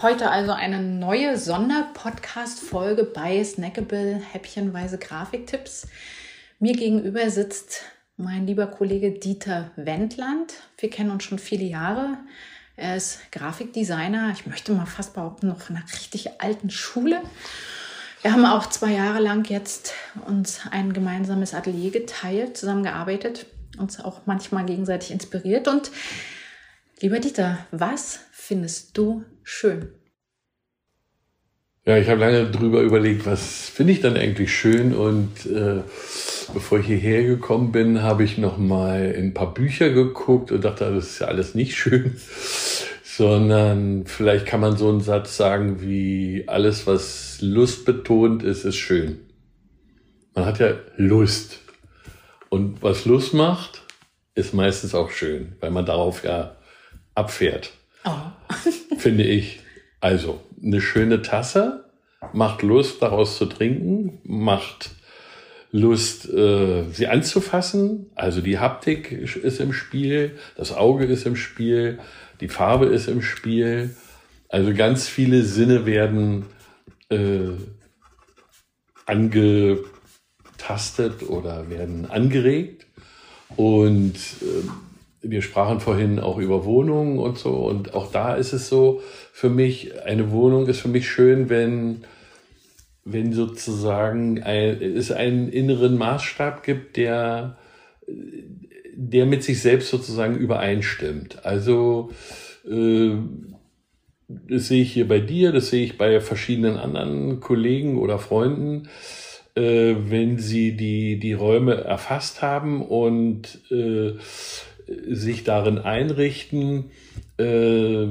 Heute also eine neue Sonderpodcast-Folge bei Snackable Häppchenweise Grafiktipps. Mir gegenüber sitzt mein lieber Kollege Dieter Wendland. Wir kennen uns schon viele Jahre. Er ist Grafikdesigner. Ich möchte mal fast behaupten, noch von einer richtig alten Schule. Wir haben auch zwei Jahre lang jetzt uns ein gemeinsames Atelier geteilt, zusammengearbeitet, uns auch manchmal gegenseitig inspiriert. Und lieber Dieter, was findest du schön? Ja, ich habe lange drüber überlegt, was finde ich dann eigentlich schön und äh, bevor ich hierher gekommen bin, habe ich noch mal in ein paar Bücher geguckt und dachte, das ist ja alles nicht schön, sondern vielleicht kann man so einen Satz sagen wie alles, was lustbetont ist, ist schön. Man hat ja Lust und was Lust macht, ist meistens auch schön, weil man darauf ja abfährt. Oh. finde ich. Also, eine schöne Tasse macht Lust, daraus zu trinken, macht Lust, äh, sie anzufassen. Also die Haptik ist im Spiel, das Auge ist im Spiel, die Farbe ist im Spiel. Also ganz viele Sinne werden äh, angetastet oder werden angeregt. Und äh, wir sprachen vorhin auch über Wohnungen und so. Und auch da ist es so, für mich, eine Wohnung ist für mich schön, wenn, wenn sozusagen ein, es einen inneren Maßstab gibt, der, der mit sich selbst sozusagen übereinstimmt. Also, äh, das sehe ich hier bei dir, das sehe ich bei verschiedenen anderen Kollegen oder Freunden, äh, wenn sie die, die Räume erfasst haben und äh, sich darin einrichten. Äh,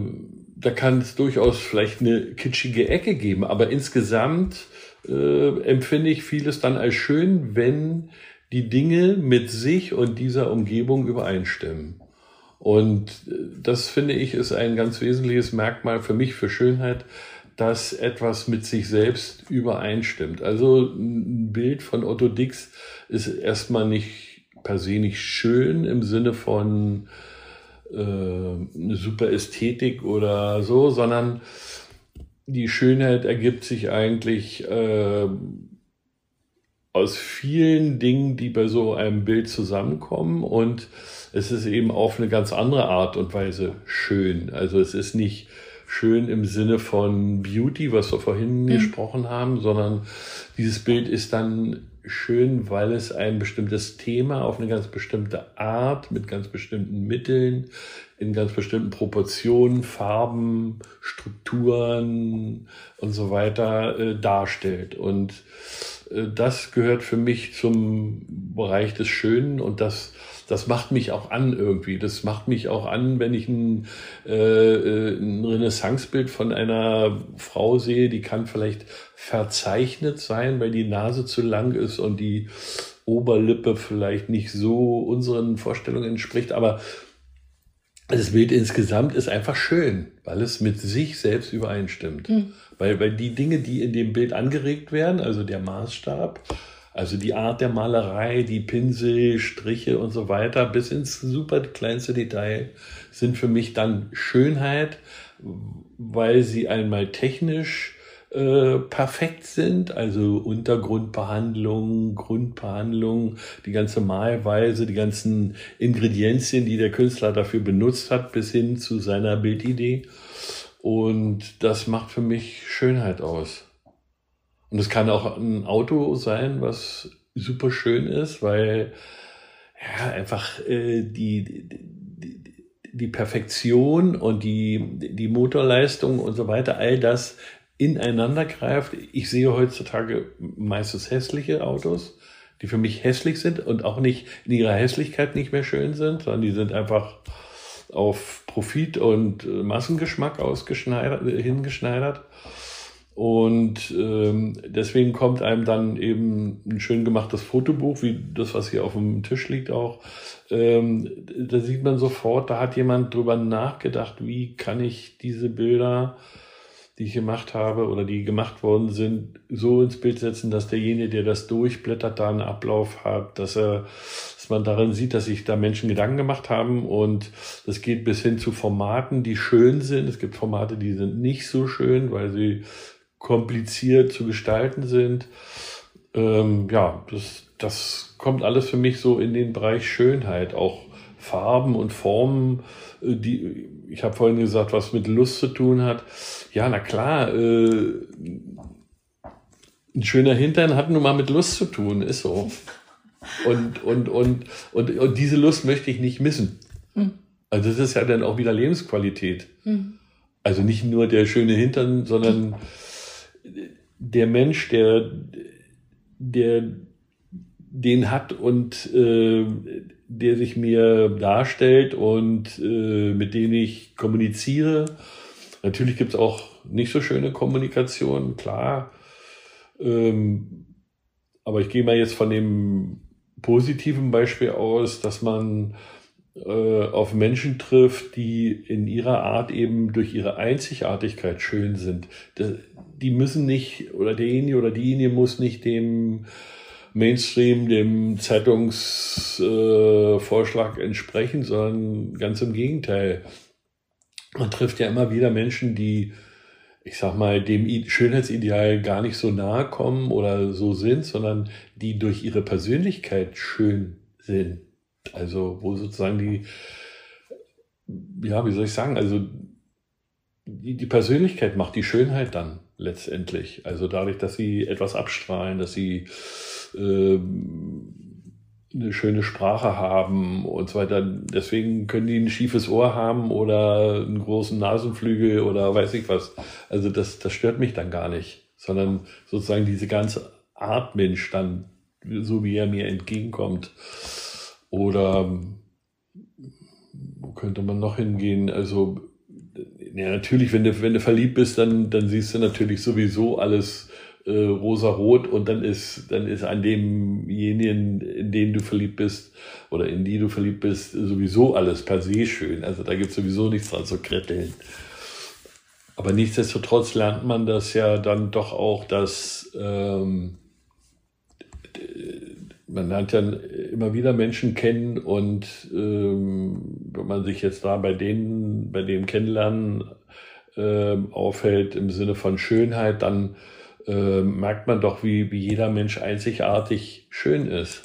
da kann es durchaus vielleicht eine kitschige Ecke geben, aber insgesamt äh, empfinde ich vieles dann als schön, wenn die Dinge mit sich und dieser Umgebung übereinstimmen. Und äh, das finde ich ist ein ganz wesentliches Merkmal für mich für Schönheit, dass etwas mit sich selbst übereinstimmt. Also ein Bild von Otto Dix ist erstmal nicht per se nicht schön im Sinne von äh, eine super Ästhetik oder so, sondern die Schönheit ergibt sich eigentlich äh, aus vielen Dingen, die bei so einem Bild zusammenkommen und es ist eben auf eine ganz andere Art und Weise schön. Also es ist nicht schön im Sinne von Beauty, was wir vorhin mhm. gesprochen haben, sondern dieses Bild ist dann schön, weil es ein bestimmtes Thema auf eine ganz bestimmte Art, mit ganz bestimmten Mitteln, in ganz bestimmten Proportionen, Farben, Strukturen und so weiter äh, darstellt. Und äh, das gehört für mich zum Bereich des Schönen und das das macht mich auch an irgendwie. Das macht mich auch an, wenn ich ein, äh, äh ein Renaissancebild von einer Frau sehe, die kann vielleicht verzeichnet sein, weil die Nase zu lang ist und die Oberlippe vielleicht nicht so unseren Vorstellungen entspricht, aber das Bild insgesamt ist einfach schön, weil es mit sich selbst übereinstimmt. Mhm. Weil, weil die Dinge, die in dem Bild angeregt werden, also der Maßstab, also die Art der Malerei, die Pinsel, Striche und so weiter, bis ins super kleinste Detail, sind für mich dann Schönheit, weil sie einmal technisch äh, perfekt sind, also Untergrundbehandlung, Grundbehandlung, die ganze Malweise, die ganzen Ingredienzien, die der Künstler dafür benutzt hat, bis hin zu seiner Bildidee. Und das macht für mich Schönheit aus. Und es kann auch ein Auto sein, was super schön ist, weil ja einfach äh, die, die, die Perfektion und die, die Motorleistung und so weiter, all das ineinander greift. Ich sehe heutzutage meistens hässliche Autos, die für mich hässlich sind und auch nicht in ihrer Hässlichkeit nicht mehr schön sind, sondern die sind einfach auf Profit und Massengeschmack ausgeschneidert, hingeschneidert. Und ähm, deswegen kommt einem dann eben ein schön gemachtes Fotobuch, wie das, was hier auf dem Tisch liegt auch. Ähm, da sieht man sofort, da hat jemand drüber nachgedacht, wie kann ich diese Bilder die ich gemacht habe oder die gemacht worden sind, so ins Bild setzen, dass derjenige, der das durchblättert, da einen Ablauf hat, dass er, dass man darin sieht, dass sich da Menschen Gedanken gemacht haben und das geht bis hin zu Formaten, die schön sind. Es gibt Formate, die sind nicht so schön, weil sie kompliziert zu gestalten sind. Ähm, ja, das, das kommt alles für mich so in den Bereich Schönheit, auch Farben und Formen, äh, die, ich habe vorhin gesagt, was mit Lust zu tun hat. Ja, na klar, äh, ein schöner Hintern hat nun mal mit Lust zu tun, ist so. Und, und, und, und, und diese Lust möchte ich nicht missen. Mhm. Also das ist ja dann auch wieder Lebensqualität. Mhm. Also nicht nur der schöne Hintern, sondern der Mensch, der, der den hat und äh, der sich mir darstellt und äh, mit dem ich kommuniziere. Natürlich gibt es auch nicht so schöne Kommunikation, klar. Ähm, aber ich gehe mal jetzt von dem positiven Beispiel aus, dass man auf Menschen trifft, die in ihrer Art eben durch ihre Einzigartigkeit schön sind. Die müssen nicht, oder derjenige oder diejenige muss nicht dem Mainstream, dem Zeitungsvorschlag äh, entsprechen, sondern ganz im Gegenteil. Man trifft ja immer wieder Menschen, die, ich sag mal, dem Schönheitsideal gar nicht so nahe kommen oder so sind, sondern die durch ihre Persönlichkeit schön sind. Also, wo sozusagen die, ja, wie soll ich sagen, also die, die Persönlichkeit macht die Schönheit dann letztendlich. Also dadurch, dass sie etwas abstrahlen, dass sie äh, eine schöne Sprache haben und so weiter. Deswegen können die ein schiefes Ohr haben oder einen großen Nasenflügel oder weiß ich was. Also das, das stört mich dann gar nicht, sondern sozusagen diese ganze Art Mensch dann, so wie er mir entgegenkommt. Oder wo könnte man noch hingehen? Also ja, natürlich, wenn du, wenn du verliebt bist, dann, dann siehst du natürlich sowieso alles äh, rosa-rot und dann ist, dann ist an demjenigen, in den du verliebt bist oder in die du verliebt bist, sowieso alles per se schön. Also da gibt es sowieso nichts dran zu kretteln. Aber nichtsdestotrotz lernt man das ja dann doch auch, dass ähm, man lernt ja immer wieder Menschen kennen und ähm, wenn man sich jetzt da bei denen, bei dem Kennenlernen äh, aufhält im Sinne von Schönheit, dann äh, merkt man doch, wie, wie jeder Mensch einzigartig schön ist.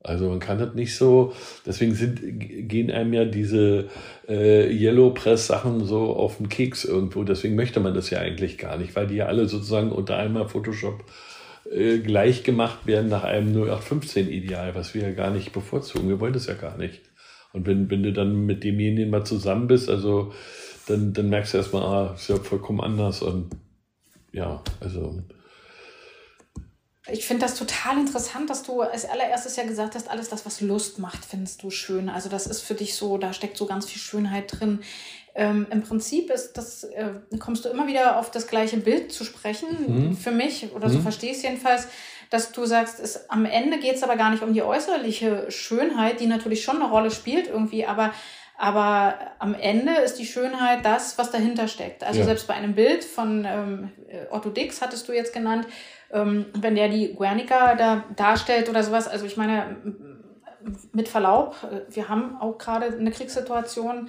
Also man kann das nicht so, deswegen sind, gehen einem ja diese äh, Yellow Press Sachen so auf den Keks irgendwo. Deswegen möchte man das ja eigentlich gar nicht, weil die ja alle sozusagen unter einmal Photoshop äh, gleich gemacht werden nach einem 0815 Ideal, was wir ja gar nicht bevorzugen. Wir wollen das ja gar nicht. Und wenn, wenn du dann mit demjenigen mal zusammen bist, also dann, dann merkst du erstmal, ah, ist ja vollkommen anders und ja, also. Ich finde das total interessant, dass du als allererstes ja gesagt hast, alles das, was Lust macht, findest du schön. Also das ist für dich so, da steckt so ganz viel Schönheit drin. Ähm, Im Prinzip ist das, äh, kommst du immer wieder auf das gleiche Bild zu sprechen, mhm. für mich, oder so mhm. verstehe ich es jedenfalls, dass du sagst, es, am Ende geht es aber gar nicht um die äußerliche Schönheit, die natürlich schon eine Rolle spielt irgendwie, aber aber am Ende ist die Schönheit das, was dahinter steckt. Also ja. selbst bei einem Bild von ähm, Otto Dix, hattest du jetzt genannt, ähm, wenn der die Guernica da darstellt oder sowas, also ich meine, mit Verlaub, äh, wir haben auch gerade eine Kriegssituation,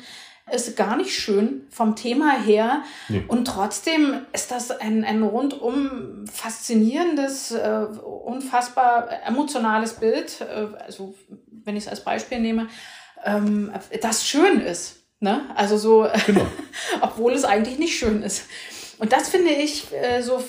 ist gar nicht schön vom Thema her. Nee. Und trotzdem ist das ein, ein rundum faszinierendes, äh, unfassbar emotionales Bild. Äh, also, wenn ich es als Beispiel nehme, ähm, das schön ist. Ne? Also so, genau. obwohl es eigentlich nicht schön ist. Und das finde ich äh, so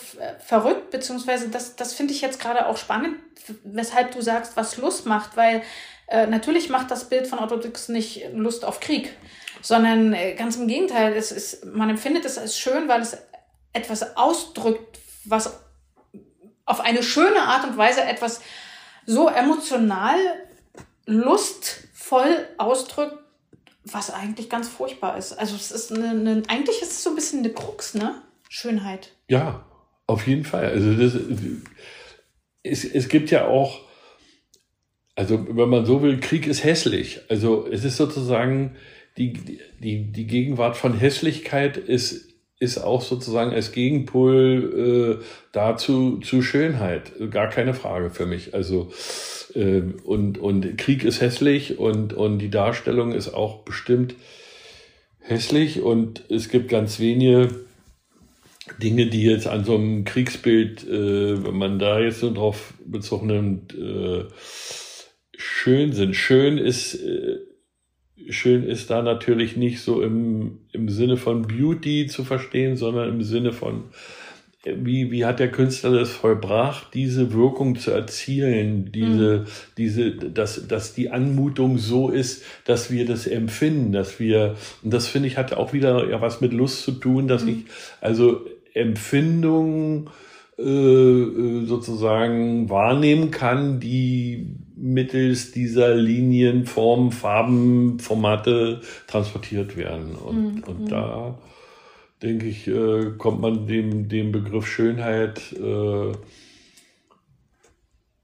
verrückt, beziehungsweise das, das finde ich jetzt gerade auch spannend, weshalb du sagst, was Lust macht, weil äh, natürlich macht das Bild von Otto Dix nicht Lust auf Krieg, sondern äh, ganz im Gegenteil, es ist, man empfindet es als schön, weil es etwas ausdrückt, was auf eine schöne Art und Weise etwas so emotional Lust voll ausdrückt, was eigentlich ganz furchtbar ist. Also es ist eine, eine, eigentlich ist es so ein bisschen eine Krux, ne? Schönheit. Ja, auf jeden Fall. Also das, es, es gibt ja auch, also wenn man so will, Krieg ist hässlich. Also es ist sozusagen die, die, die Gegenwart von Hässlichkeit ist ist auch sozusagen als Gegenpol äh, dazu zu Schönheit. Gar keine Frage für mich. Also äh, und, und Krieg ist hässlich und, und die Darstellung ist auch bestimmt hässlich und es gibt ganz wenige Dinge, die jetzt an so einem Kriegsbild, äh, wenn man da jetzt nur drauf bezogen nimmt, äh, schön sind. Schön ist äh, schön ist da natürlich nicht so im, im Sinne von Beauty zu verstehen, sondern im Sinne von, wie, wie hat der Künstler das vollbracht, diese Wirkung zu erzielen, diese, mhm. diese, dass, dass die Anmutung so ist, dass wir das empfinden, dass wir, und das finde ich hat auch wieder ja was mit Lust zu tun, dass mhm. ich, also Empfindungen, äh, äh, sozusagen wahrnehmen kann, die mittels dieser Linien, Formen, Farben, Formate transportiert werden. Und, mhm. und da denke ich, äh, kommt man dem, dem Begriff Schönheit äh,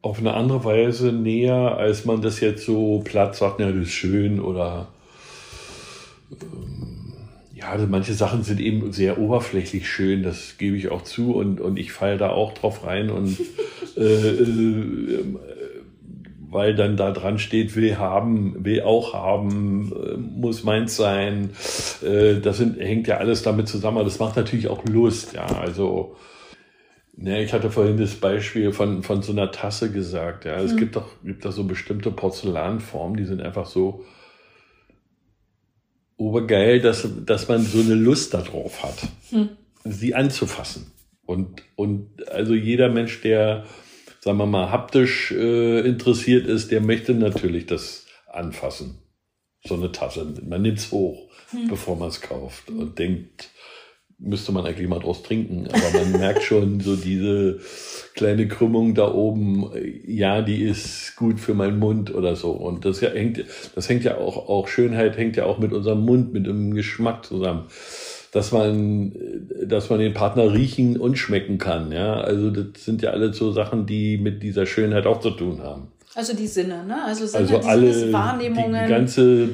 auf eine andere Weise näher, als man das jetzt so platt sagt, ja, das ist schön oder ähm, ja, also manche Sachen sind eben sehr oberflächlich schön, das gebe ich auch zu und, und ich falle da auch drauf rein und äh, äh, weil dann da dran steht, will haben, will auch haben, äh, muss meins sein. Äh, das sind, hängt ja alles damit zusammen, aber das macht natürlich auch Lust, ja, also Ne, ich hatte vorhin das Beispiel von, von so einer Tasse gesagt. Ja, es mhm. gibt doch, gibt doch so bestimmte Porzellanformen, die sind einfach so obergeil, dass, dass man so eine Lust darauf hat, hm. sie anzufassen. Und, und also jeder Mensch, der, sagen wir mal, haptisch äh, interessiert ist, der möchte natürlich das anfassen. So eine Tasse. Man nimmt es hoch, hm. bevor man es kauft hm. und denkt, müsste man eigentlich mal draus trinken. Aber man merkt schon so diese kleine Krümmung da oben, ja, die ist gut für meinen Mund oder so. Und das ja hängt, das hängt ja auch, auch Schönheit hängt ja auch mit unserem Mund, mit dem Geschmack zusammen. Dass man, dass man den Partner riechen und schmecken kann, ja. Also das sind ja alle so Sachen, die mit dieser Schönheit auch zu tun haben. Also die Sinne, ne? Also, Sinne, also alle Wahrnehmungen. Die ganze,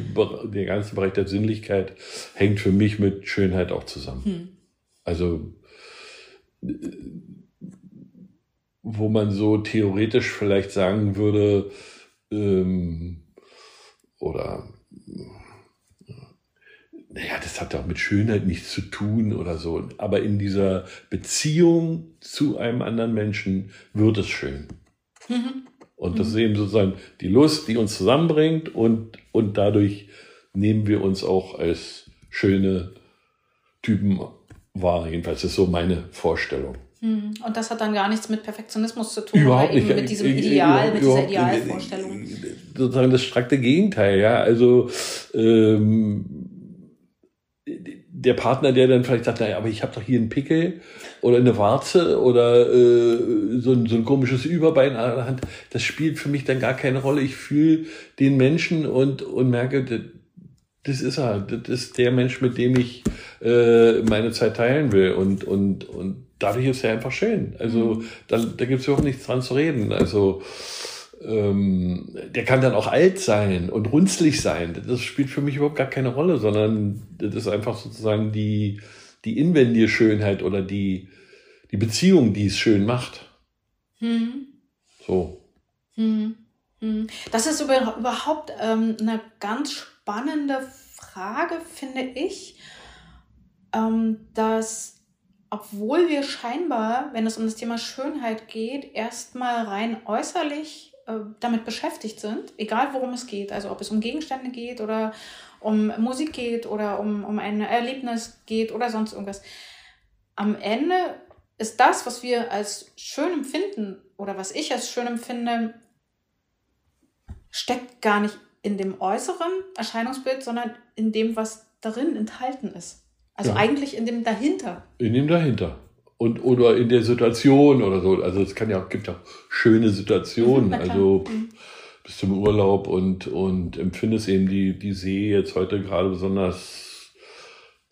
der ganze Bereich der Sinnlichkeit hängt für mich mit Schönheit auch zusammen. Hm. Also wo man so theoretisch vielleicht sagen würde, ähm, oder naja, das hat doch mit Schönheit nichts zu tun oder so. Aber in dieser Beziehung zu einem anderen Menschen wird es schön. Mhm. Und das ist eben sozusagen die Lust, die uns zusammenbringt und, und dadurch nehmen wir uns auch als schöne Typen wahr. Jedenfalls ist so meine Vorstellung. Hm. Und das hat dann gar nichts mit Perfektionismus zu tun, überhaupt nicht. mit diesem Ideal, mit dieser Idealvorstellung. Sozusagen das strakte Gegenteil, ja. Also ähm, der Partner, der dann vielleicht sagt, naja, aber ich habe doch hier einen Pickel oder eine Warze oder äh, so, ein, so ein komisches Überbein an der Hand, das spielt für mich dann gar keine Rolle. Ich fühle den Menschen und, und merke, das, das ist er. Das ist der Mensch, mit dem ich äh, meine Zeit teilen will. Und, und, und dadurch ist er einfach schön. Also mhm. da, da gibt es überhaupt nichts dran zu reden. Also ähm, der kann dann auch alt sein und runzlig sein. Das spielt für mich überhaupt gar keine Rolle, sondern das ist einfach sozusagen die, die inwendige Schönheit oder die, die Beziehung, die es schön macht. Mhm. So. Mhm. Das ist überhaupt ähm, eine ganz spannende Frage, finde ich, ähm, dass obwohl wir scheinbar, wenn es um das Thema Schönheit geht, erstmal rein äußerlich äh, damit beschäftigt sind, egal worum es geht, also ob es um Gegenstände geht oder um Musik geht oder um, um ein Erlebnis geht oder sonst irgendwas. Am Ende ist das, was wir als schön empfinden oder was ich als schön empfinde, steckt gar nicht in dem äußeren Erscheinungsbild, sondern in dem, was darin enthalten ist. Also ja. eigentlich in dem dahinter. In dem dahinter. Und, oder in der Situation oder so. Also es kann ja, gibt ja schöne Situationen. also mhm. bist du im Urlaub und, und empfindest eben die, die See jetzt heute gerade besonders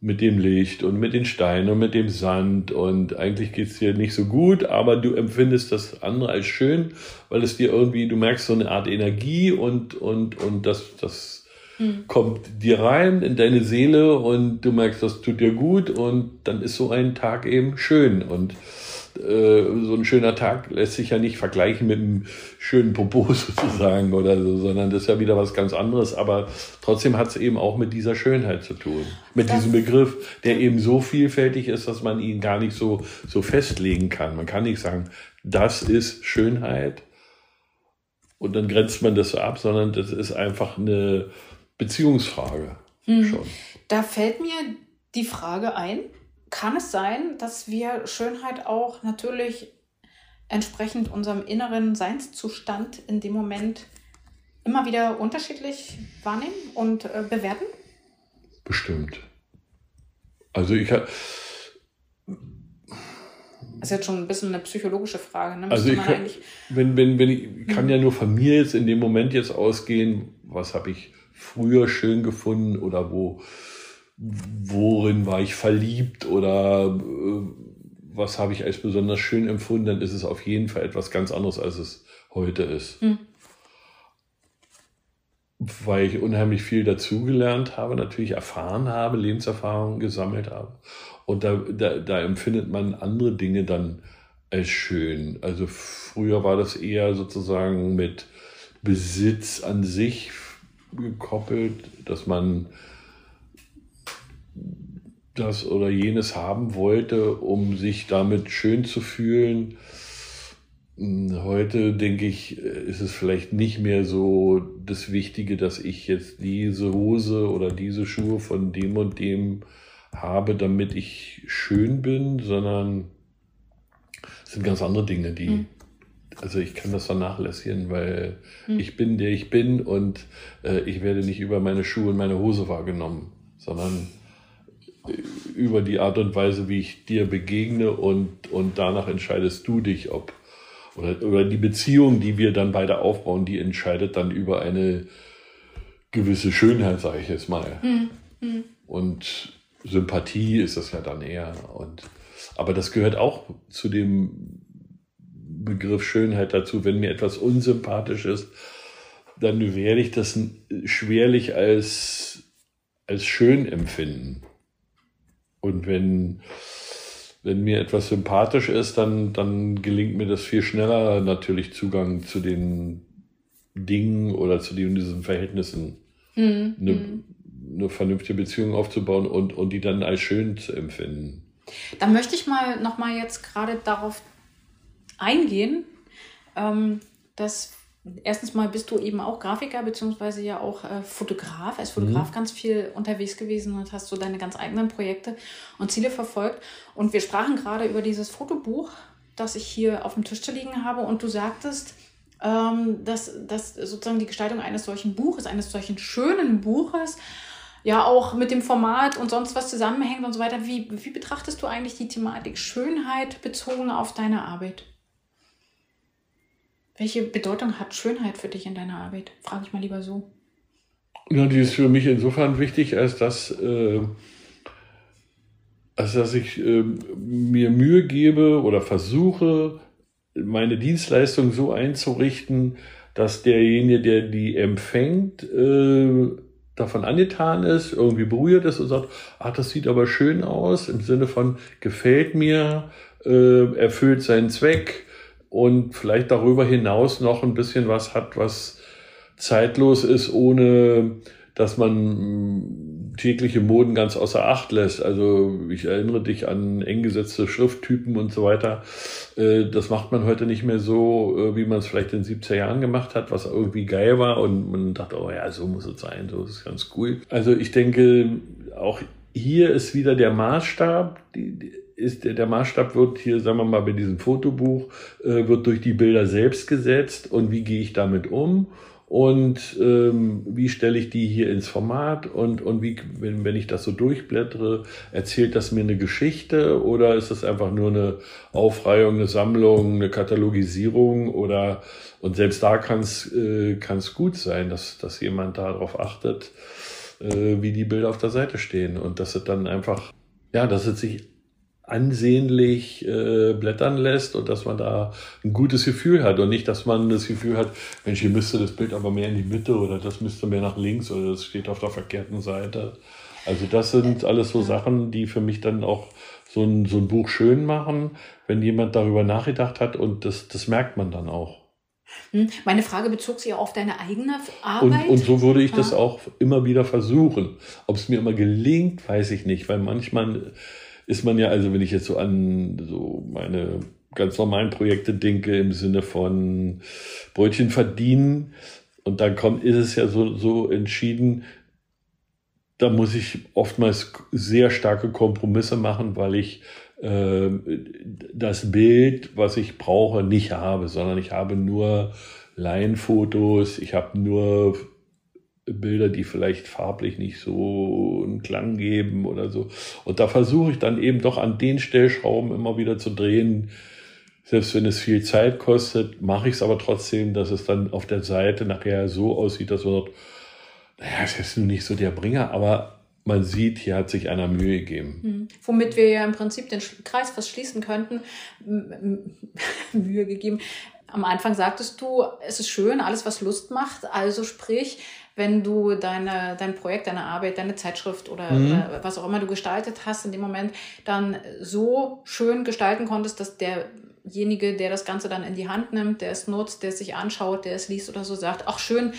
mit dem Licht und mit den Steinen und mit dem Sand und eigentlich geht's dir nicht so gut, aber du empfindest das andere als schön, weil es dir irgendwie, du merkst so eine Art Energie und, und, und das, das hm. kommt dir rein in deine Seele und du merkst, das tut dir gut und dann ist so ein Tag eben schön und äh, so ein schöner Tag lässt sich ja nicht vergleichen mit einem schönen Popo sozusagen oder so, sondern das ist ja wieder was ganz anderes. Aber trotzdem hat es eben auch mit dieser Schönheit zu tun. Mit das diesem Begriff, der eben so vielfältig ist, dass man ihn gar nicht so, so festlegen kann. Man kann nicht sagen, das ist Schönheit und dann grenzt man das so ab, sondern das ist einfach eine Beziehungsfrage. Hm. Schon. Da fällt mir die Frage ein, kann es sein, dass wir Schönheit auch natürlich entsprechend unserem inneren Seinszustand in dem Moment immer wieder unterschiedlich wahrnehmen und äh, bewerten? Bestimmt. Also ich habe. Das ist jetzt schon ein bisschen eine psychologische Frage. Ne? Also ich kann, wenn, wenn, wenn ich kann ja nur von mir jetzt in dem Moment jetzt ausgehen, was habe ich früher schön gefunden oder wo worin war ich verliebt oder äh, was habe ich als besonders schön empfunden, dann ist es auf jeden Fall etwas ganz anderes, als es heute ist. Hm. Weil ich unheimlich viel dazugelernt habe, natürlich erfahren habe, Lebenserfahrungen gesammelt habe. Und da, da, da empfindet man andere Dinge dann als schön. Also früher war das eher sozusagen mit Besitz an sich gekoppelt, dass man das oder jenes haben wollte, um sich damit schön zu fühlen. Hm, heute denke ich, ist es vielleicht nicht mehr so das Wichtige, dass ich jetzt diese Hose oder diese Schuhe von dem und dem habe, damit ich schön bin, sondern es sind ganz andere Dinge, die, mhm. Also ich kann das vernachlässigen, weil mhm. ich bin der ich bin und äh, ich werde nicht über meine Schuhe und meine Hose wahrgenommen, sondern über die Art und Weise, wie ich dir begegne und, und danach entscheidest du dich, ob oder, oder die Beziehung, die wir dann beide aufbauen, die entscheidet dann über eine gewisse Schönheit, sage ich jetzt mal. Mhm. Mhm. Und Sympathie ist das ja dann eher. Und, aber das gehört auch zu dem Begriff Schönheit dazu. Wenn mir etwas unsympathisch ist, dann werde ich das schwerlich als, als schön empfinden. Und wenn, wenn mir etwas sympathisch ist, dann, dann gelingt mir das viel schneller, natürlich Zugang zu den Dingen oder zu den, diesen Verhältnissen, mhm. eine, hm. eine vernünftige Beziehung aufzubauen und, und die dann als schön zu empfinden. Da möchte ich mal nochmal jetzt gerade darauf eingehen, ähm, dass Erstens mal bist du eben auch Grafiker, beziehungsweise ja auch äh, Fotograf, als Fotograf mhm. ganz viel unterwegs gewesen und hast so deine ganz eigenen Projekte und Ziele verfolgt. Und wir sprachen gerade über dieses Fotobuch, das ich hier auf dem Tisch zu liegen habe. Und du sagtest, ähm, dass, dass sozusagen die Gestaltung eines solchen Buches, eines solchen schönen Buches, ja auch mit dem Format und sonst was zusammenhängt und so weiter. Wie, wie betrachtest du eigentlich die Thematik Schönheit bezogen auf deine Arbeit? Welche Bedeutung hat Schönheit für dich in deiner Arbeit? Frage ich mal lieber so. Ja, die ist für mich insofern wichtig, als dass, äh, als dass ich äh, mir Mühe gebe oder versuche, meine Dienstleistung so einzurichten, dass derjenige, der die empfängt, äh, davon angetan ist, irgendwie berührt ist und sagt, ach, das sieht aber schön aus, im Sinne von gefällt mir, äh, erfüllt seinen Zweck, und vielleicht darüber hinaus noch ein bisschen was hat, was zeitlos ist, ohne dass man mm, tägliche Moden ganz außer Acht lässt. Also ich erinnere dich an eng gesetzte Schrifttypen und so weiter. Äh, das macht man heute nicht mehr so, äh, wie man es vielleicht in den 70er Jahren gemacht hat, was irgendwie geil war und man dachte, oh ja, so muss es sein, so ist ganz cool. Also ich denke, auch hier ist wieder der Maßstab, die, die ist der Maßstab wird hier, sagen wir mal, bei diesem Fotobuch, äh, wird durch die Bilder selbst gesetzt. Und wie gehe ich damit um? Und ähm, wie stelle ich die hier ins Format? Und, und wie, wenn, wenn ich das so durchblättere, erzählt das mir eine Geschichte? Oder ist das einfach nur eine Aufreihung, eine Sammlung, eine Katalogisierung? Oder und selbst da kann es äh, gut sein, dass, dass jemand darauf achtet, äh, wie die Bilder auf der Seite stehen. Und dass es dann einfach, ja, dass es sich ansehnlich äh, blättern lässt und dass man da ein gutes Gefühl hat und nicht, dass man das Gefühl hat, Mensch, hier müsste das Bild aber mehr in die Mitte oder das müsste mehr nach links oder das steht auf der verkehrten Seite. Also das sind alles so Sachen, die für mich dann auch so ein, so ein Buch schön machen, wenn jemand darüber nachgedacht hat und das, das merkt man dann auch. Hm, meine Frage bezog sich auch auf deine eigene Arbeit. Und, und so würde ich das auch immer wieder versuchen. Ob es mir immer gelingt, weiß ich nicht, weil manchmal ist man ja, also wenn ich jetzt so an so meine ganz normalen Projekte denke, im Sinne von Brötchen verdienen, und dann kommt, ist es ja so, so entschieden, da muss ich oftmals sehr starke Kompromisse machen, weil ich äh, das Bild, was ich brauche, nicht habe, sondern ich habe nur Laienfotos, ich habe nur Bilder, die vielleicht farblich nicht so einen Klang geben oder so. Und da versuche ich dann eben doch an den Stellschrauben immer wieder zu drehen. Selbst wenn es viel Zeit kostet, mache ich es aber trotzdem, dass es dann auf der Seite nachher so aussieht, dass man sagt, naja, ist jetzt nur nicht so der Bringer, aber man sieht, hier hat sich einer Mühe gegeben. Mhm. Womit wir ja im Prinzip den Kreis fast schließen könnten. Mühe gegeben. Am Anfang sagtest du, es ist schön, alles was Lust macht. Also sprich, wenn du deine, dein Projekt, deine Arbeit, deine Zeitschrift oder, mhm. oder was auch immer du gestaltet hast in dem Moment, dann so schön gestalten konntest, dass derjenige, der das Ganze dann in die Hand nimmt, der es nutzt, der es sich anschaut, der es liest oder so, sagt, ach schön,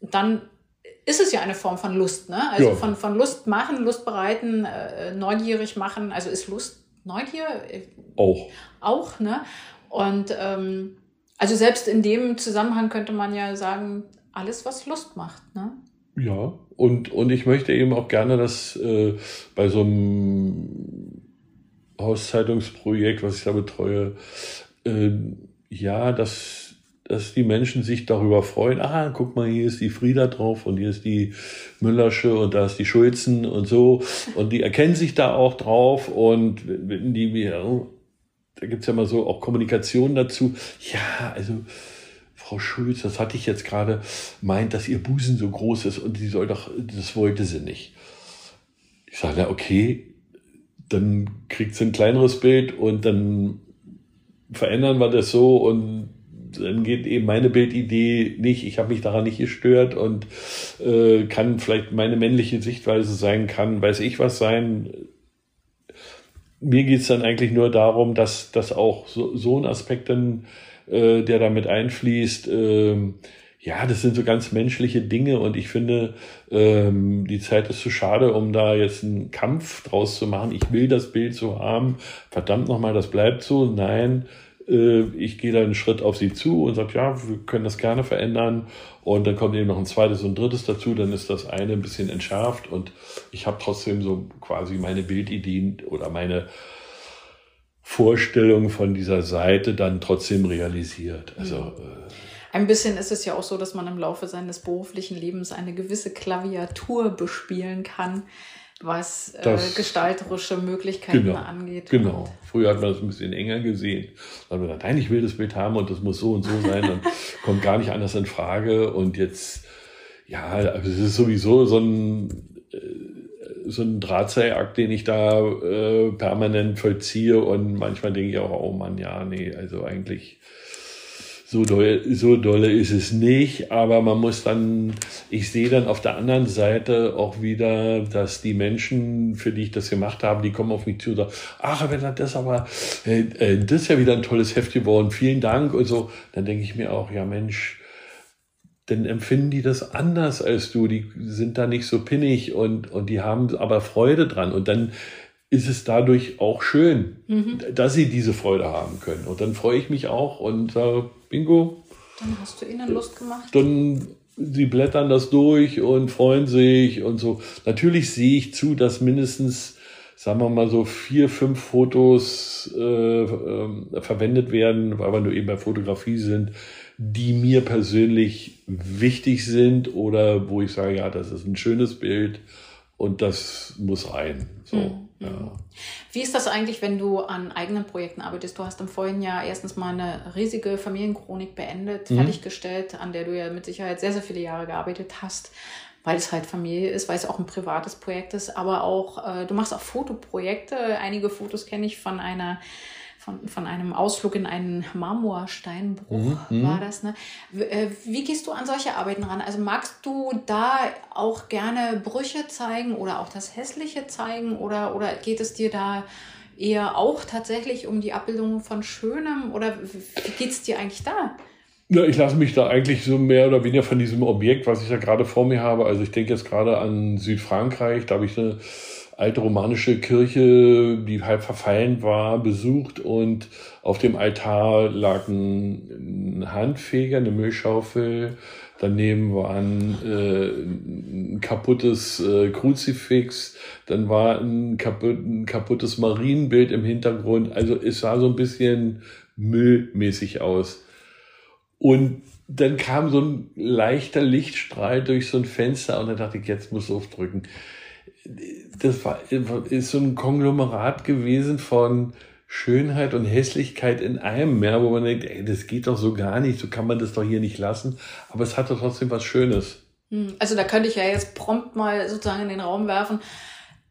dann ist es ja eine Form von Lust, ne? Also ja. von, von Lust machen, Lust bereiten, äh, neugierig machen. Also ist Lust Neugier? Auch. Auch, ne? Und ähm, also selbst in dem Zusammenhang könnte man ja sagen, alles, was Lust macht, ne? Ja, und, und ich möchte eben auch gerne, dass äh, bei so einem Hauszeitungsprojekt, was ich da betreue, äh, ja, dass dass die Menschen sich darüber freuen, ah, guck mal, hier ist die Frieda drauf und hier ist die Müllersche und da ist die Schulzen und so. Und die erkennen sich da auch drauf und die oh, da gibt's ja mal so auch Kommunikation dazu. Ja, also Frau Schulz, das hatte ich jetzt gerade, meint, dass ihr Busen so groß ist und sie soll doch, das wollte sie nicht. Ich sage, na okay, dann kriegt sie ein kleineres Bild und dann verändern wir das so und dann geht eben meine Bildidee nicht, ich habe mich daran nicht gestört und äh, kann vielleicht meine männliche Sichtweise sein, kann weiß ich was sein. Mir geht's dann eigentlich nur darum, dass, dass auch so, so ein Aspekt dann, äh, der damit einfließt, äh, ja, das sind so ganz menschliche Dinge und ich finde, ähm, die Zeit ist zu schade, um da jetzt einen Kampf draus zu machen. Ich will das Bild so haben, verdammt nochmal, das bleibt so. Nein, äh, ich gehe da einen Schritt auf sie zu und sage, ja, wir können das gerne verändern. Und dann kommt eben noch ein zweites und drittes dazu, dann ist das eine ein bisschen entschärft und ich habe trotzdem so quasi meine Bildideen oder meine Vorstellung von dieser Seite dann trotzdem realisiert. Also äh, ein bisschen ist es ja auch so, dass man im Laufe seines beruflichen Lebens eine gewisse Klaviatur bespielen kann was äh, gestalterische Möglichkeiten genau, angeht. Genau. Früher hat man das ein bisschen enger gesehen. Da hat man gedacht, nein, ich will das Bild haben und das muss so und so sein und kommt gar nicht anders in Frage. Und jetzt, ja, also es ist sowieso so ein, äh, so ein Drahtseilakt, den ich da äh, permanent vollziehe und manchmal denke ich auch, oh Mann, ja, nee, also eigentlich so doll, so dolle ist es nicht, aber man muss dann, ich sehe dann auf der anderen Seite auch wieder, dass die Menschen, für die ich das gemacht habe, die kommen auf mich zu und sagen, ach, wenn das aber, äh, äh, das ist ja wieder ein tolles Heft geworden, vielen Dank und so. Dann denke ich mir auch, ja Mensch, dann empfinden die das anders als du, die sind da nicht so pinnig und, und die haben aber Freude dran und dann ist es dadurch auch schön, mhm. dass sie diese Freude haben können. Und dann freue ich mich auch und sage, Bingo. Dann hast du ihnen Lust gemacht. Dann sie blättern das durch und freuen sich und so. Natürlich sehe ich zu, dass mindestens, sagen wir mal so, vier, fünf Fotos äh, äh, verwendet werden, weil wir nur eben bei Fotografie sind, die mir persönlich wichtig sind oder wo ich sage, ja, das ist ein schönes Bild und das muss rein. So. Mhm. Ja. Wie ist das eigentlich, wenn du an eigenen Projekten arbeitest? Du hast im vorigen Jahr erstens mal eine riesige Familienchronik beendet, mhm. fertiggestellt, an der du ja mit Sicherheit sehr, sehr viele Jahre gearbeitet hast. weil es halt Familie ist, weil es auch ein privates Projekt ist, aber auch, äh, du machst auch Fotoprojekte. Einige Fotos kenne ich von einer von, von einem Ausflug in einen Marmorsteinbruch mhm, mhm. war das. Ne? Äh, wie gehst du an solche Arbeiten ran? Also magst du da auch gerne Brüche zeigen oder auch das Hässliche zeigen oder, oder geht es dir da eher auch tatsächlich um die Abbildung von Schönem oder wie geht es dir eigentlich da? Ja, ich lasse mich da eigentlich so mehr oder weniger von diesem Objekt, was ich ja gerade vor mir habe. Also ich denke jetzt gerade an Südfrankreich, da habe ich eine alte romanische Kirche, die halb verfallen war, besucht und auf dem Altar lag ein, Handfeger, eine Müllschaufel. Daneben war ein, äh, ein kaputtes äh, Kruzifix, dann war ein, kaputt, ein kaputtes Marienbild im Hintergrund. Also es sah so ein bisschen müllmäßig aus. Und dann kam so ein leichter Lichtstrahl durch so ein Fenster und dann dachte ich, jetzt muss ich aufdrücken. Das war, ist so ein Konglomerat gewesen von Schönheit und Hässlichkeit in einem mehr, wo man denkt, ey, das geht doch so gar nicht, so kann man das doch hier nicht lassen. Aber es hatte trotzdem was Schönes. Hm, also da könnte ich ja jetzt prompt mal sozusagen in den Raum werfen.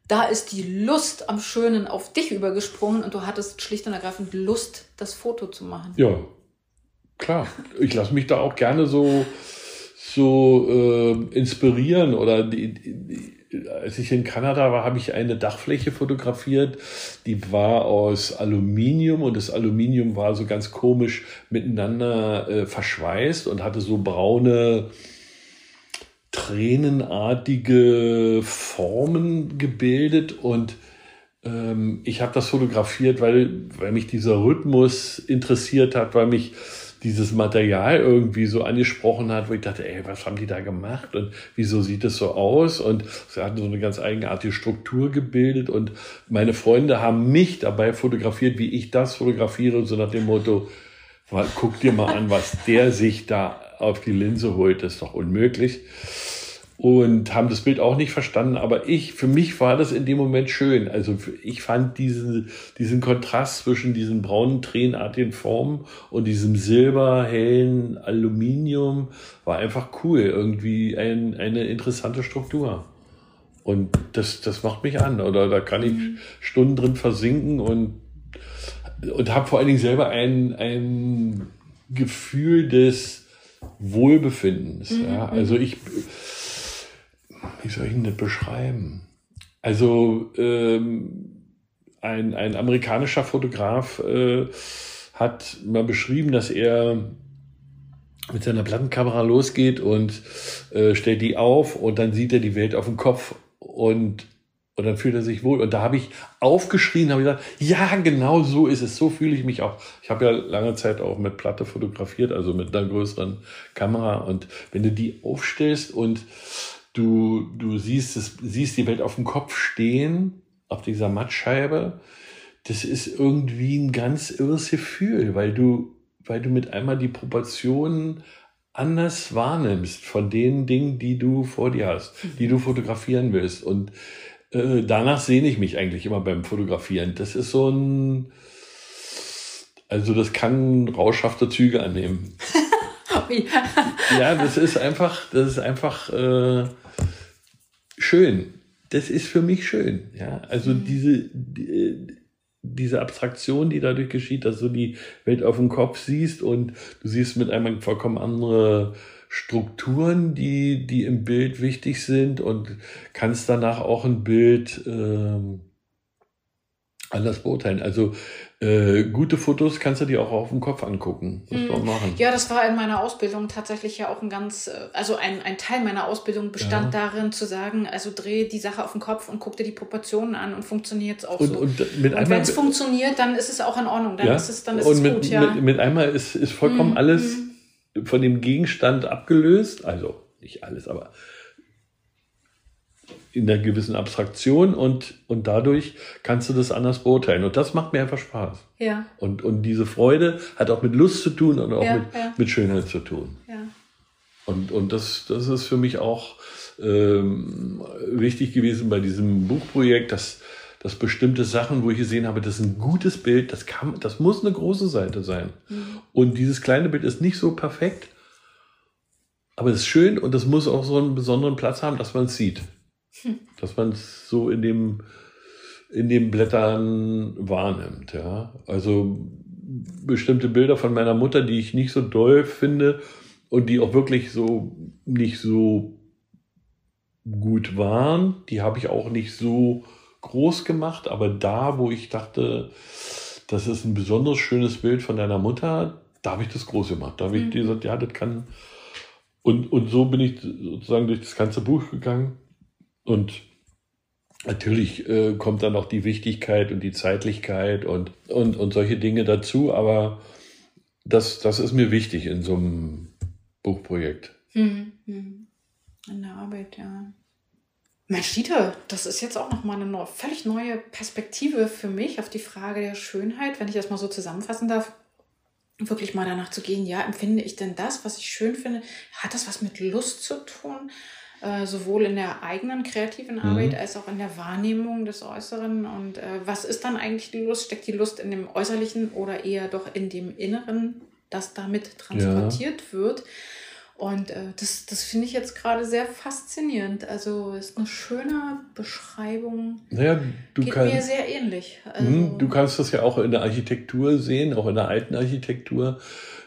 Da ist die Lust am Schönen auf dich übergesprungen und du hattest schlicht und ergreifend Lust, das Foto zu machen. Ja, Klar, ich lasse mich da auch gerne so, so äh, inspirieren oder die, die, als ich in Kanada war, habe ich eine Dachfläche fotografiert, die war aus Aluminium und das Aluminium war so ganz komisch miteinander äh, verschweißt und hatte so braune, tränenartige Formen gebildet. Und ähm, ich habe das fotografiert, weil, weil mich dieser Rhythmus interessiert hat, weil mich dieses Material irgendwie so angesprochen hat, wo ich dachte, ey, was haben die da gemacht und wieso sieht es so aus? Und sie hatten so eine ganz eigenartige Struktur gebildet und meine Freunde haben mich dabei fotografiert, wie ich das fotografiere, so nach dem Motto, guck dir mal an, was der sich da auf die Linse holt, das ist doch unmöglich und haben das Bild auch nicht verstanden. Aber ich, für mich war das in dem Moment schön. Also ich fand diesen, diesen Kontrast zwischen diesen braunen, tränenartigen Formen und diesem silberhellen Aluminium war einfach cool. Irgendwie ein, eine interessante Struktur. Und das, das macht mich an. Oder da kann ich mhm. Stunden drin versinken und, und habe vor allen Dingen selber ein, ein Gefühl des Wohlbefindens. Mhm. Ja, also ich, wie soll ich denn das beschreiben? Also ähm, ein, ein amerikanischer Fotograf äh, hat mal beschrieben, dass er mit seiner Plattenkamera losgeht und äh, stellt die auf und dann sieht er die Welt auf dem Kopf und und dann fühlt er sich wohl. Und da habe ich aufgeschrien, habe gesagt, ja, genau so ist es. So fühle ich mich auch. Ich habe ja lange Zeit auch mit Platte fotografiert, also mit einer größeren Kamera. Und wenn du die aufstellst und du, du siehst, es, siehst die Welt auf dem Kopf stehen, auf dieser Mattscheibe. Das ist irgendwie ein ganz irres Gefühl, weil du, weil du mit einmal die Proportionen anders wahrnimmst von den Dingen, die du vor dir hast, die du fotografieren willst. Und äh, danach sehne ich mich eigentlich immer beim Fotografieren. Das ist so ein, also das kann rauschhafte Züge annehmen. ja, das ist einfach, das ist einfach äh, schön. Das ist für mich schön. Ja, also mhm. diese, die, diese Abstraktion, die dadurch geschieht, dass du die Welt auf dem Kopf siehst und du siehst mit einmal vollkommen andere Strukturen, die, die im Bild wichtig sind und kannst danach auch ein Bild ähm, anders beurteilen. Also äh, gute Fotos kannst du dir auch auf dem Kopf angucken. Das mhm. machen. Ja, das war in meiner Ausbildung tatsächlich ja auch ein ganz, äh, also ein, ein Teil meiner Ausbildung bestand ja. darin zu sagen, also dreh die Sache auf den Kopf und guck dir die Proportionen an und funktioniert es auch und, so. Und, und wenn es funktioniert, dann ist es auch in Ordnung, dann ja? ist es, dann ist und es mit, gut, ja. Mit, mit einmal ist, ist vollkommen mhm. alles mhm. von dem Gegenstand abgelöst, also nicht alles, aber in einer gewissen Abstraktion und, und dadurch kannst du das anders beurteilen. Und das macht mir einfach Spaß. Ja. Und, und diese Freude hat auch mit Lust zu tun und auch ja, mit, ja. mit Schönheit zu tun. Ja. Und, und das, das ist für mich auch ähm, wichtig gewesen bei diesem Buchprojekt, dass, dass bestimmte Sachen, wo ich gesehen habe, das ist ein gutes Bild, das, kann, das muss eine große Seite sein. Mhm. Und dieses kleine Bild ist nicht so perfekt, aber es ist schön und es muss auch so einen besonderen Platz haben, dass man es sieht. Dass man es so in dem, in den Blättern wahrnimmt. Ja. Also bestimmte Bilder von meiner Mutter, die ich nicht so doll finde und die auch wirklich so nicht so gut waren, die habe ich auch nicht so groß gemacht, aber da, wo ich dachte, das ist ein besonders schönes Bild von deiner Mutter, da habe ich das groß gemacht. Da habe ich mhm. gesagt, ja, das kann. Und, und so bin ich sozusagen durch das ganze Buch gegangen. Und natürlich äh, kommt dann auch die Wichtigkeit und die Zeitlichkeit und, und, und solche Dinge dazu, aber das, das ist mir wichtig in so einem Buchprojekt. Mhm. mhm. In der Arbeit, ja. Mensch, Dieter, das ist jetzt auch nochmal eine völlig neue Perspektive für mich auf die Frage der Schönheit, wenn ich das mal so zusammenfassen darf. Wirklich mal danach zu gehen, ja, empfinde ich denn das, was ich schön finde? Hat das was mit Lust zu tun? Äh, sowohl in der eigenen kreativen mhm. Arbeit mhm. als auch in der Wahrnehmung des Äußeren. Und äh, was ist dann eigentlich die Lust? Steckt die Lust in dem Äußerlichen oder eher doch in dem Inneren, das damit transportiert ja. wird? Und äh, das, das finde ich jetzt gerade sehr faszinierend. Also ist eine schöne Beschreibung. Naja, du Geht kann, mir sehr ähnlich. Mhm, also, du kannst das ja auch in der Architektur sehen, auch in der alten Architektur,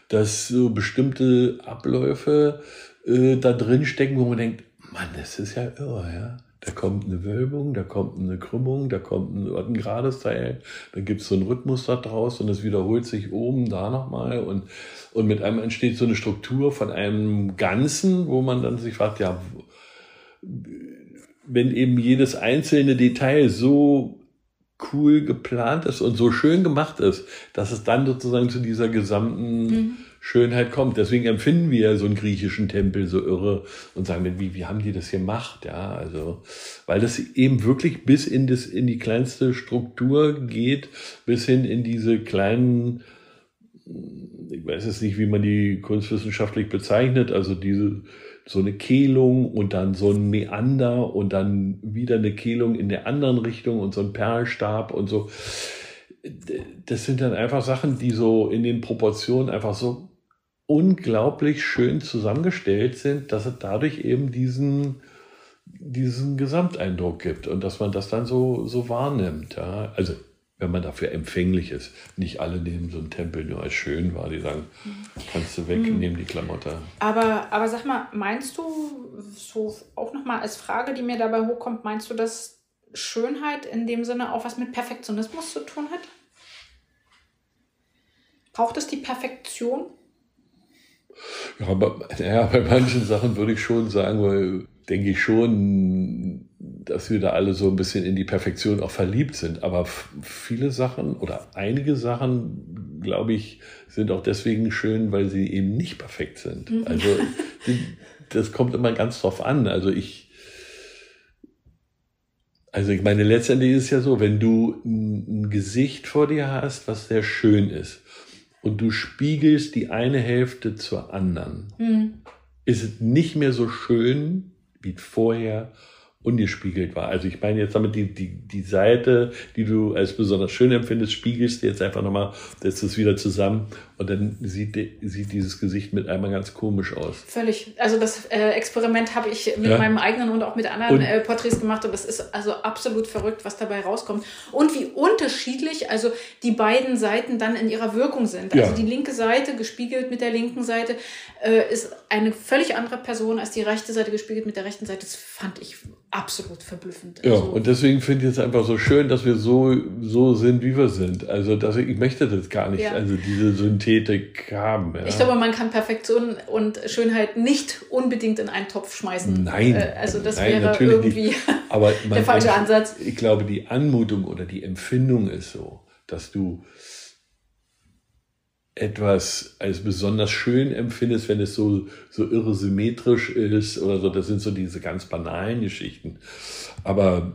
dass so bestimmte Abläufe äh, da drin stecken, wo man denkt, Mann, das ist ja irre, ja. Da kommt eine Wölbung, da kommt eine Krümmung, da kommt ein, ein gerades Teil, da gibt es so einen Rhythmus da draus und es wiederholt sich oben da nochmal und, und mit einem entsteht so eine Struktur von einem Ganzen, wo man dann sich fragt, ja, wenn eben jedes einzelne Detail so cool geplant ist und so schön gemacht ist, dass es dann sozusagen zu dieser gesamten mhm. Schönheit kommt. Deswegen empfinden wir so einen griechischen Tempel so irre und sagen, wie, wie haben die das gemacht? Ja, also, weil das eben wirklich bis in das, in die kleinste Struktur geht, bis hin in diese kleinen, ich weiß jetzt nicht, wie man die kunstwissenschaftlich bezeichnet, also diese, so eine Kehlung und dann so ein Meander und dann wieder eine Kehlung in der anderen Richtung und so ein Perlstab und so. Das sind dann einfach Sachen, die so in den Proportionen einfach so unglaublich schön zusammengestellt sind, dass es dadurch eben diesen, diesen Gesamteindruck gibt und dass man das dann so, so wahrnimmt. Ja? Also wenn man dafür empfänglich ist. Nicht alle nehmen so einen Tempel nur als schön wahr. Die sagen, kannst du weg, mhm. nehmen die Klamotte. Aber, aber sag mal, meinst du, so auch nochmal als Frage, die mir dabei hochkommt, meinst du, dass Schönheit in dem Sinne auch was mit Perfektionismus zu tun hat? Braucht es die Perfektion? Ja, aber ja, bei manchen Sachen würde ich schon sagen, weil denke ich schon, dass wir da alle so ein bisschen in die Perfektion auch verliebt sind. Aber viele Sachen oder einige Sachen, glaube ich, sind auch deswegen schön, weil sie eben nicht perfekt sind. Mhm. Also das kommt immer ganz drauf an. Also ich, also ich meine, letztendlich ist es ja so, wenn du ein Gesicht vor dir hast, was sehr schön ist, und du spiegelst die eine Hälfte zur anderen, mhm. ist es nicht mehr so schön wie vorher ungespiegelt war. Also ich meine jetzt damit die, die, die Seite, die du als besonders schön empfindest, spiegelst du jetzt einfach nochmal, setzt es wieder zusammen und dann sieht, sieht dieses Gesicht mit einmal ganz komisch aus. Völlig. Also das äh, Experiment habe ich mit ja. meinem eigenen und auch mit anderen äh, Porträts gemacht und das ist also absolut verrückt, was dabei rauskommt. Und wie unterschiedlich also die beiden Seiten dann in ihrer Wirkung sind. Also ja. die linke Seite gespiegelt mit der linken Seite äh, ist eine völlig andere Person als die rechte Seite gespiegelt mit der rechten Seite. Das fand ich absolut verblüffend. Ja, also, und deswegen finde ich es einfach so schön, dass wir so, so sind, wie wir sind. Also dass ich, ich möchte das gar nicht, ja. also diese Synthetik haben. Ja. Ich glaube, man kann Perfektion und Schönheit nicht unbedingt in einen Topf schmeißen. Nein. Äh, also das nein, wäre irgendwie Aber man, der falsche Ansatz. Ich glaube, die Anmutung oder die Empfindung ist so, dass du etwas als besonders schön empfindest, wenn es so, so irre symmetrisch ist oder so. Das sind so diese ganz banalen Geschichten. Aber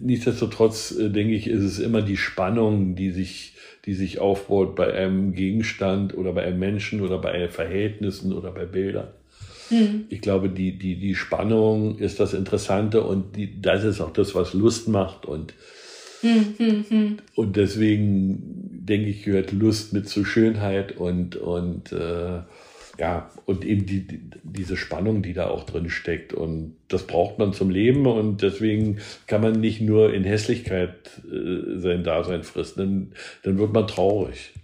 nichtsdestotrotz, äh, denke ich, ist es immer die Spannung, die sich, die sich aufbaut bei einem Gegenstand oder bei einem Menschen oder bei Verhältnissen oder bei Bildern. Mhm. Ich glaube, die, die, die Spannung ist das Interessante und die, das ist auch das, was Lust macht und, mhm. und deswegen denke ich, gehört Lust mit zur Schönheit und, und, äh, ja, und eben die, diese Spannung, die da auch drin steckt. Und das braucht man zum Leben. Und deswegen kann man nicht nur in Hässlichkeit äh, sein Dasein fristen. Dann, dann wird man traurig.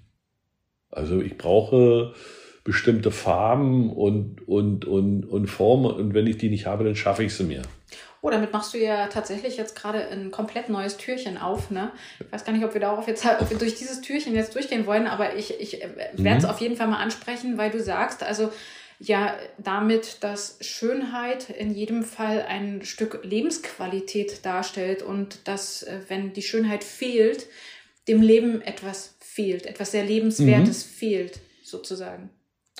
Also ich brauche bestimmte Farben und, und, und, und Formen. Und wenn ich die nicht habe, dann schaffe ich sie mir. Oh, damit machst du ja tatsächlich jetzt gerade ein komplett neues Türchen auf. Ne? Ich weiß gar nicht, ob wir darauf jetzt ob wir durch dieses Türchen jetzt durchgehen wollen, aber ich, ich werde es mhm. auf jeden Fall mal ansprechen, weil du sagst, also ja, damit, dass Schönheit in jedem Fall ein Stück Lebensqualität darstellt und dass, äh, wenn die Schönheit fehlt, dem Leben etwas fehlt, etwas sehr Lebenswertes mhm. fehlt, sozusagen.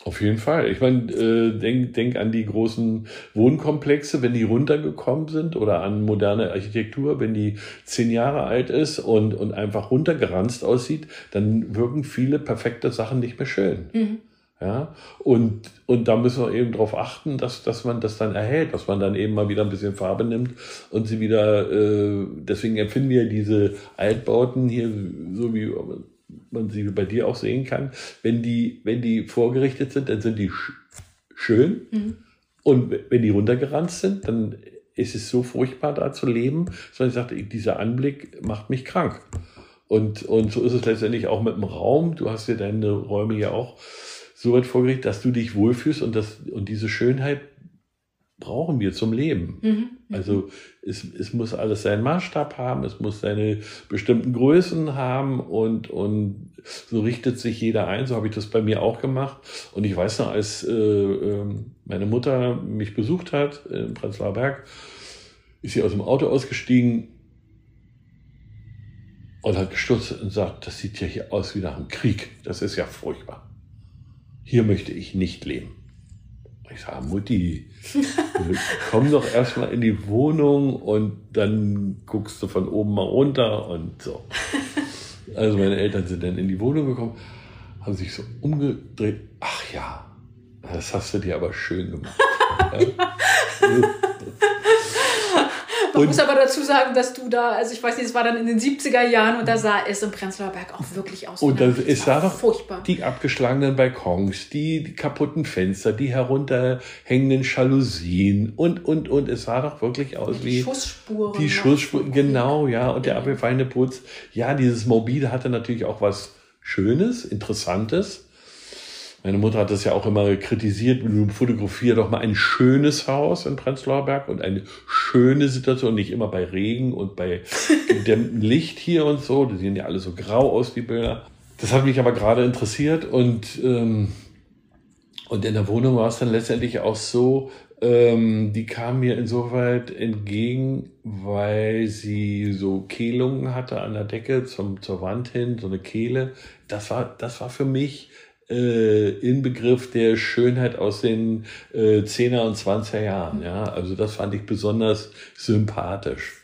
Auf jeden Fall. Ich meine, äh, denk, denk an die großen Wohnkomplexe, wenn die runtergekommen sind oder an moderne Architektur, wenn die zehn Jahre alt ist und, und einfach runtergeranzt aussieht, dann wirken viele perfekte Sachen nicht mehr schön. Mhm. Ja, und, und da müssen wir eben darauf achten, dass, dass man das dann erhält, dass man dann eben mal wieder ein bisschen Farbe nimmt und sie wieder, äh, deswegen empfinden wir diese Altbauten hier, so wie man sie bei dir auch sehen kann, wenn die, wenn die vorgerichtet sind, dann sind die sch schön. Mhm. Und wenn die runtergeranzt sind, dann ist es so furchtbar, da zu leben, sondern ich sagte, dieser Anblick macht mich krank. Und, und so ist es letztendlich auch mit dem Raum. Du hast dir deine Räume ja auch so weit vorgerichtet, dass du dich wohlfühlst und, das, und diese Schönheit brauchen wir zum Leben. Mhm, mhm. Also es, es muss alles seinen Maßstab haben, es muss seine bestimmten Größen haben und, und so richtet sich jeder ein. So habe ich das bei mir auch gemacht. Und ich weiß noch, als äh, ähm, meine Mutter mich besucht hat in Prenzlauer Berg, ist sie aus dem Auto ausgestiegen und hat gestutzt und sagt, das sieht ja hier aus wie nach einem Krieg. Das ist ja furchtbar. Hier möchte ich nicht leben. Ich sage, Mutti, komm doch erstmal in die Wohnung und dann guckst du von oben mal runter und so. Also meine Eltern sind dann in die Wohnung gekommen, haben sich so umgedreht. Ach ja, das hast du dir aber schön gemacht. ja. Und, muss aber dazu sagen, dass du da, also ich weiß nicht, es war dann in den 70er Jahren und da sah es im Prenzlauer Berg auch wirklich aus. Und das, es sah doch furchtbar. die abgeschlagenen Balkons, die, die kaputten Fenster, die herunterhängenden Jalousien und, und, und. Es sah doch wirklich aus die wie... Schussspuren. Die Schussspuren, genau, ja. Und der abgefallene Putz. Ja, dieses Mobil hatte natürlich auch was Schönes, Interessantes. Meine Mutter hat das ja auch immer kritisiert, fotografiere doch mal ein schönes Haus in Prenzlauer Berg und eine schöne Situation, nicht immer bei Regen und bei gedämmtem Licht hier und so. Die sehen ja alle so grau aus, die Bilder. Das hat mich aber gerade interessiert und, ähm, und in der Wohnung war es dann letztendlich auch so, ähm, die kam mir insoweit entgegen, weil sie so Kehlungen hatte an der Decke zum, zur Wand hin, so eine Kehle. Das war, das war für mich äh, Inbegriff der Schönheit aus den äh, 10er und 20er Jahren. Ja, also das fand ich besonders sympathisch.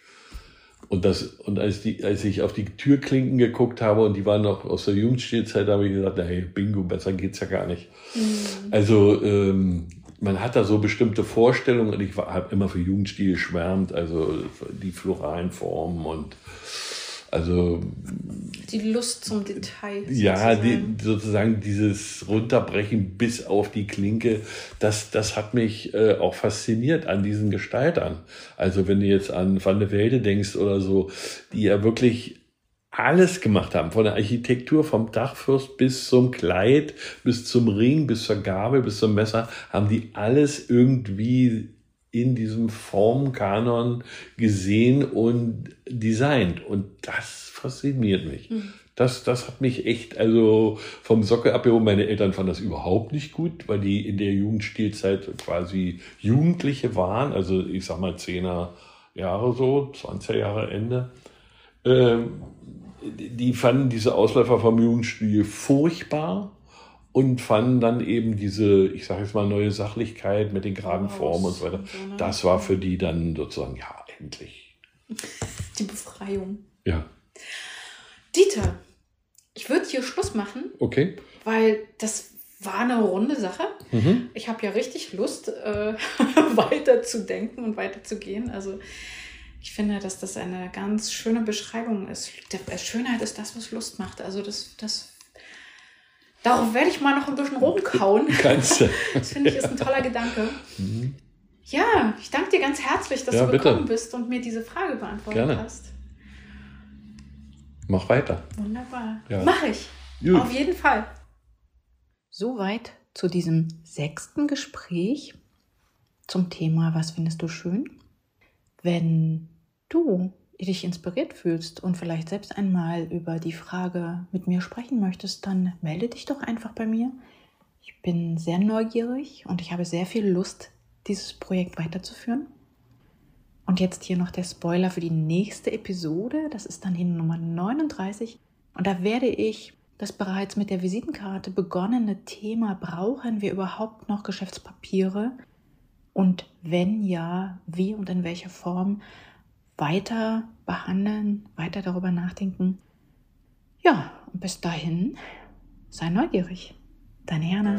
Und das, und als die, als ich auf die Türklinken geguckt habe und die waren noch aus der Jugendstilzeit, habe ich gesagt, hey, Bingo, besser geht's ja gar nicht. Mhm. Also, ähm, man hat da so bestimmte Vorstellungen und ich habe immer für Jugendstil geschwärmt, also die floralen Formen und also die Lust zum Detail. Ja, die, sozusagen dieses Runterbrechen bis auf die Klinke, das, das hat mich äh, auch fasziniert an diesen Gestaltern. Also wenn du jetzt an Van der Welde denkst oder so, die ja wirklich alles gemacht haben, von der Architektur, vom Dachfürst bis zum Kleid, bis zum Ring, bis zur Gabel, bis zum Messer, haben die alles irgendwie in diesem Formkanon gesehen und designt. Und das fasziniert mich. Mhm. Das, das hat mich echt, also vom Sockel abgehoben. Meine Eltern fanden das überhaupt nicht gut, weil die in der Jugendstilzeit quasi Jugendliche waren. Also ich sag mal 10er Jahre so, 20er Jahre Ende. Ähm, die fanden diese Ausläufer vom Jugendstil furchtbar und fanden dann eben diese, ich sage jetzt mal, neue Sachlichkeit mit den geraden Formen und so weiter. Das war für die dann sozusagen, ja, endlich. Die Befreiung. Ja. Dieter, ich würde hier Schluss machen. Okay. Weil das war eine runde Sache. Mhm. Ich habe ja richtig Lust, äh, weiter zu denken und weiter zu gehen. Also ich finde, dass das eine ganz schöne Beschreibung ist. Schönheit ist das, was Lust macht. Also das, das Darauf werde ich mal noch ein bisschen rumkauen. Kannst du. Das finde ich ist ein toller Gedanke. Mhm. Ja, ich danke dir ganz herzlich, dass Ja, du bitte. gekommen bist und mir diese Frage beantwortet Gerne. hast. Mach weiter. Wunderbar. Ja. Mach ich. Gut. Auf jeden Fall. Soweit zu diesem sechsten Gespräch zum Thema Was findest du schön? Wenn du dich inspiriert fühlst und vielleicht selbst einmal über die Frage mit mir sprechen möchtest, dann melde dich doch einfach bei mir. Ich bin sehr neugierig und ich habe sehr viel Lust, dieses Projekt weiterzuführen. Und jetzt hier noch der Spoiler für die nächste Episode. Das ist dann die Nummer 39. Und da werde ich das bereits mit der Visitenkarte begonnene Thema, brauchen wir überhaupt noch Geschäftspapiere? Und wenn ja, wie und in welcher Form weiter behandeln, weiter darüber nachdenken. Ja, und bis dahin, sei neugierig. Deine Jana.